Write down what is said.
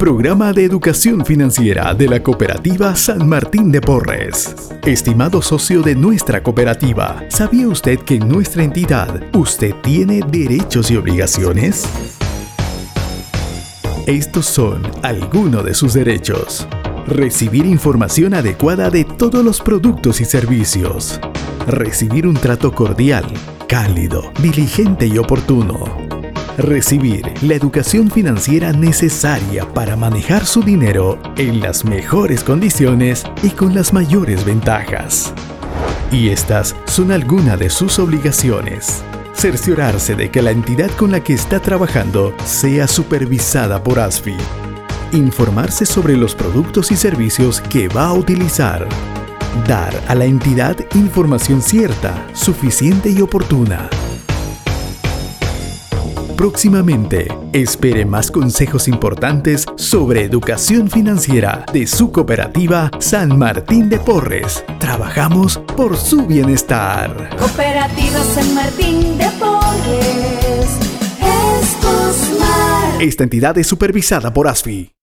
Programa de Educación Financiera de la Cooperativa San Martín de Porres. Estimado socio de nuestra cooperativa, ¿sabía usted que en nuestra entidad usted tiene derechos y obligaciones? Estos son algunos de sus derechos. Recibir información adecuada de todos los productos y servicios. Recibir un trato cordial, cálido, diligente y oportuno recibir la educación financiera necesaria para manejar su dinero en las mejores condiciones y con las mayores ventajas. Y estas son algunas de sus obligaciones. Cerciorarse de que la entidad con la que está trabajando sea supervisada por ASFI. Informarse sobre los productos y servicios que va a utilizar. Dar a la entidad información cierta, suficiente y oportuna Próximamente, espere más consejos importantes sobre educación financiera de su cooperativa San Martín de Porres. Trabajamos por su bienestar. Cooperativa San Martín de Porres. Es Esta entidad es supervisada por ASFI.